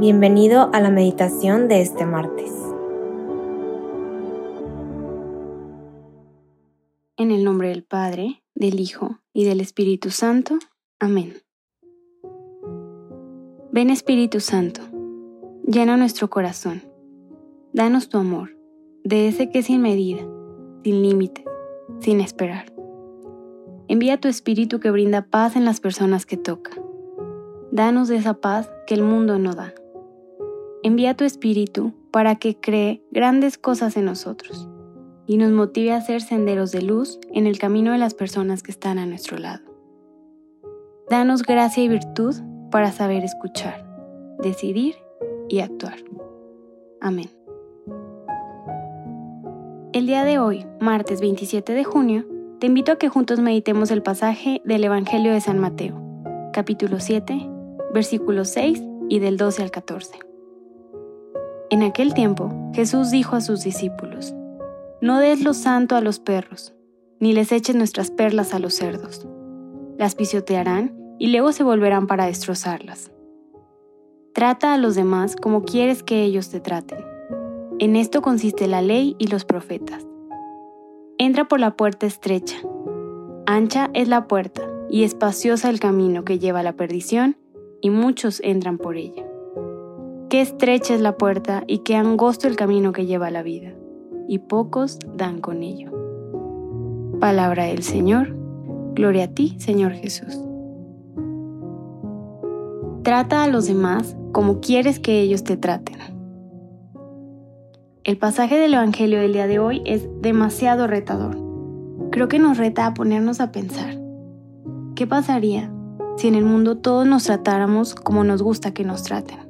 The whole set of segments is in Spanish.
Bienvenido a la meditación de este martes. En el nombre del Padre, del Hijo y del Espíritu Santo. Amén. Ven Espíritu Santo, llena nuestro corazón. Danos tu amor, de ese que es sin medida, sin límites, sin esperar. Envía tu Espíritu que brinda paz en las personas que toca. Danos esa paz que el mundo no da envía tu Espíritu para que cree grandes cosas en nosotros y nos motive a ser senderos de luz en el camino de las personas que están a nuestro lado. Danos gracia y virtud para saber escuchar, decidir y actuar. Amén. El día de hoy, martes 27 de junio, te invito a que juntos meditemos el pasaje del Evangelio de San Mateo, capítulo 7, versículos 6 y del 12 al 14. En aquel tiempo, Jesús dijo a sus discípulos, No des lo santo a los perros, ni les eches nuestras perlas a los cerdos. Las pisotearán y luego se volverán para destrozarlas. Trata a los demás como quieres que ellos te traten. En esto consiste la ley y los profetas. Entra por la puerta estrecha. Ancha es la puerta y espaciosa el camino que lleva a la perdición, y muchos entran por ella. Qué estrecha es la puerta y qué angosto el camino que lleva la vida, y pocos dan con ello. Palabra del Señor. Gloria a ti, Señor Jesús. Trata a los demás como quieres que ellos te traten. El pasaje del Evangelio del día de hoy es demasiado retador. Creo que nos reta a ponernos a pensar. ¿Qué pasaría si en el mundo todos nos tratáramos como nos gusta que nos traten?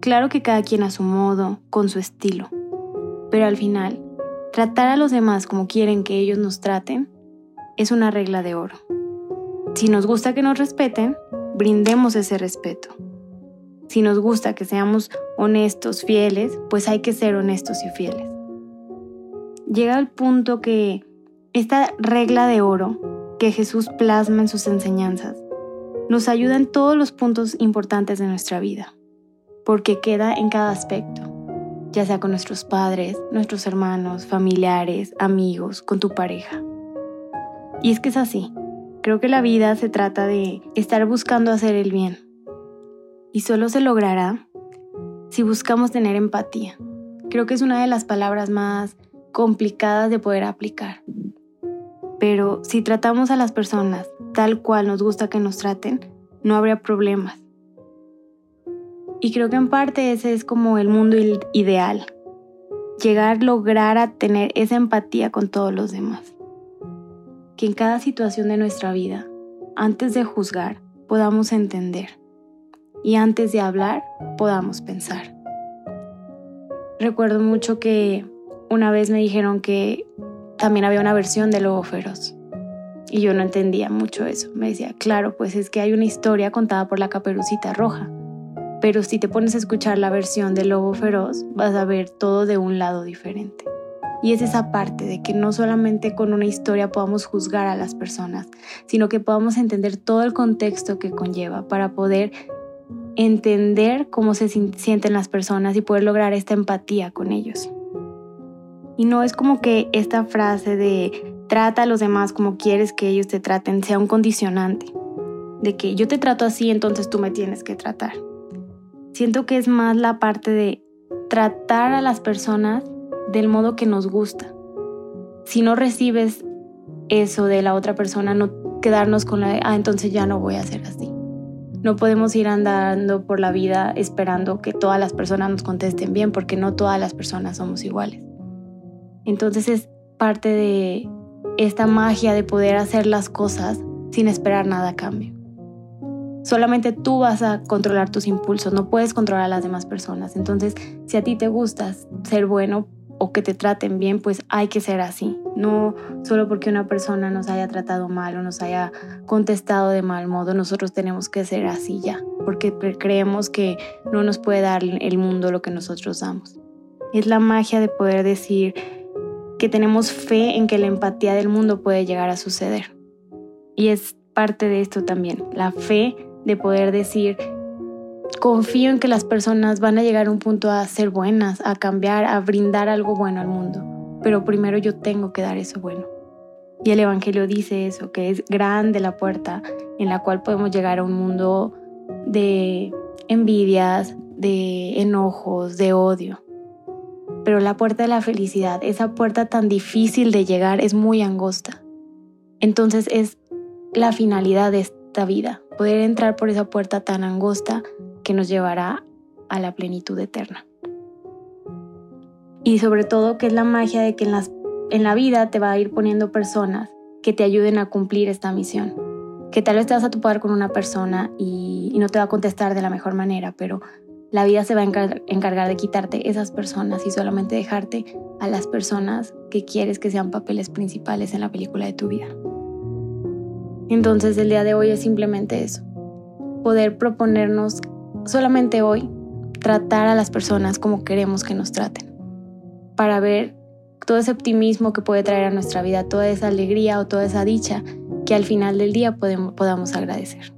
Claro que cada quien a su modo, con su estilo, pero al final, tratar a los demás como quieren que ellos nos traten es una regla de oro. Si nos gusta que nos respeten, brindemos ese respeto. Si nos gusta que seamos honestos, fieles, pues hay que ser honestos y fieles. Llega el punto que esta regla de oro que Jesús plasma en sus enseñanzas nos ayuda en todos los puntos importantes de nuestra vida porque queda en cada aspecto, ya sea con nuestros padres, nuestros hermanos, familiares, amigos, con tu pareja. Y es que es así. Creo que la vida se trata de estar buscando hacer el bien. Y solo se logrará si buscamos tener empatía. Creo que es una de las palabras más complicadas de poder aplicar. Pero si tratamos a las personas tal cual nos gusta que nos traten, no habría problemas. Y creo que en parte ese es como el mundo ideal. Llegar, lograr a tener esa empatía con todos los demás. Que en cada situación de nuestra vida, antes de juzgar, podamos entender. Y antes de hablar, podamos pensar. Recuerdo mucho que una vez me dijeron que también había una versión de Lobo Feroz. Y yo no entendía mucho eso. Me decía, claro, pues es que hay una historia contada por la caperucita roja pero si te pones a escuchar la versión del lobo feroz, vas a ver todo de un lado diferente. Y es esa parte de que no solamente con una historia podamos juzgar a las personas, sino que podamos entender todo el contexto que conlleva para poder entender cómo se sienten las personas y poder lograr esta empatía con ellos. Y no es como que esta frase de trata a los demás como quieres que ellos te traten sea un condicionante, de que yo te trato así, entonces tú me tienes que tratar. Siento que es más la parte de tratar a las personas del modo que nos gusta. Si no recibes eso de la otra persona, no quedarnos con la ah, entonces ya no voy a hacer así. No podemos ir andando por la vida esperando que todas las personas nos contesten bien, porque no todas las personas somos iguales. Entonces es parte de esta magia de poder hacer las cosas sin esperar nada a cambio. Solamente tú vas a controlar tus impulsos, no puedes controlar a las demás personas. Entonces, si a ti te gusta ser bueno o que te traten bien, pues hay que ser así. No solo porque una persona nos haya tratado mal o nos haya contestado de mal modo, nosotros tenemos que ser así ya, porque creemos que no nos puede dar el mundo lo que nosotros damos. Es la magia de poder decir que tenemos fe en que la empatía del mundo puede llegar a suceder. Y es parte de esto también, la fe de poder decir, confío en que las personas van a llegar a un punto a ser buenas, a cambiar, a brindar algo bueno al mundo. Pero primero yo tengo que dar eso bueno. Y el Evangelio dice eso, que es grande la puerta en la cual podemos llegar a un mundo de envidias, de enojos, de odio. Pero la puerta de la felicidad, esa puerta tan difícil de llegar, es muy angosta. Entonces es la finalidad de vida, poder entrar por esa puerta tan angosta que nos llevará a la plenitud eterna. Y sobre todo que es la magia de que en, las, en la vida te va a ir poniendo personas que te ayuden a cumplir esta misión. Que tal vez te vas a topar con una persona y no te va a contestar de la mejor manera, pero la vida se va a encargar de quitarte esas personas y solamente dejarte a las personas que quieres que sean papeles principales en la película de tu vida. Entonces el día de hoy es simplemente eso, poder proponernos solamente hoy tratar a las personas como queremos que nos traten, para ver todo ese optimismo que puede traer a nuestra vida, toda esa alegría o toda esa dicha que al final del día podamos agradecer.